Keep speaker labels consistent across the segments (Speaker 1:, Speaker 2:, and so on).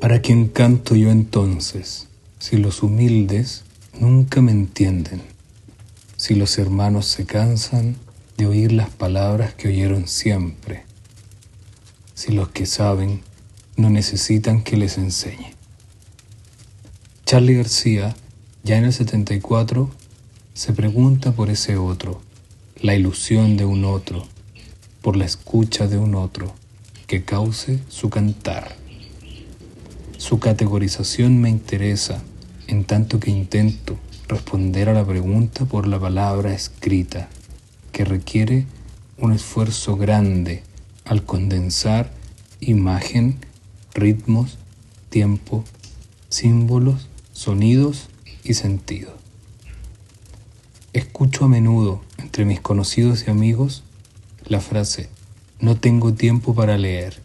Speaker 1: ¿Para quién canto yo entonces, si los humildes nunca me entienden? Si los hermanos se cansan de oír las palabras que oyeron siempre, si los que saben no necesitan que les enseñe. Charlie García, ya en el 74, se pregunta por ese otro, la ilusión de un otro, por la escucha de un otro, que cause su cantar. Su categorización me interesa en tanto que intento responder a la pregunta por la palabra escrita, que requiere un esfuerzo grande al condensar imagen, ritmos, tiempo, símbolos, sonidos y sentido. Escucho a menudo entre mis conocidos y amigos la frase, no tengo tiempo para leer,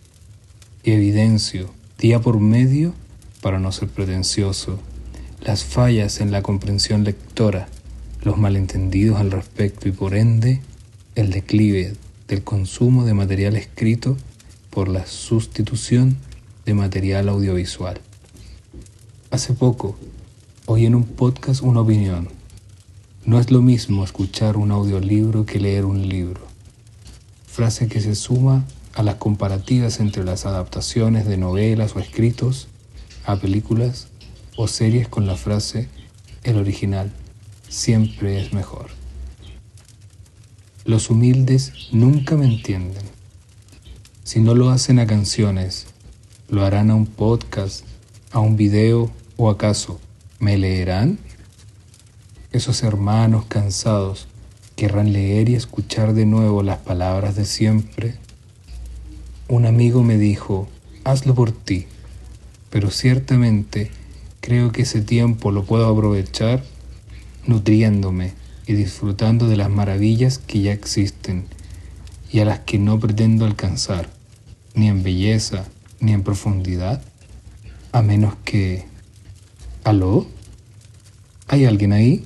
Speaker 1: y evidencio día por medio, para no ser pretencioso, las fallas en la comprensión lectora, los malentendidos al respecto y por ende el declive del consumo de material escrito por la sustitución de material audiovisual. Hace poco oí en un podcast una opinión. No es lo mismo escuchar un audiolibro que leer un libro. Frase que se suma a las comparativas entre las adaptaciones de novelas o escritos a películas o series con la frase el original siempre es mejor. Los humildes nunca me entienden. Si no lo hacen a canciones, lo harán a un podcast, a un video o acaso me leerán. Esos hermanos cansados querrán leer y escuchar de nuevo las palabras de siempre un amigo me dijo, hazlo por ti, pero ciertamente creo que ese tiempo lo puedo aprovechar nutriéndome y disfrutando de las maravillas que ya existen y a las que no pretendo alcanzar, ni en belleza, ni en profundidad, a menos que... ¿Aló? ¿Hay alguien ahí?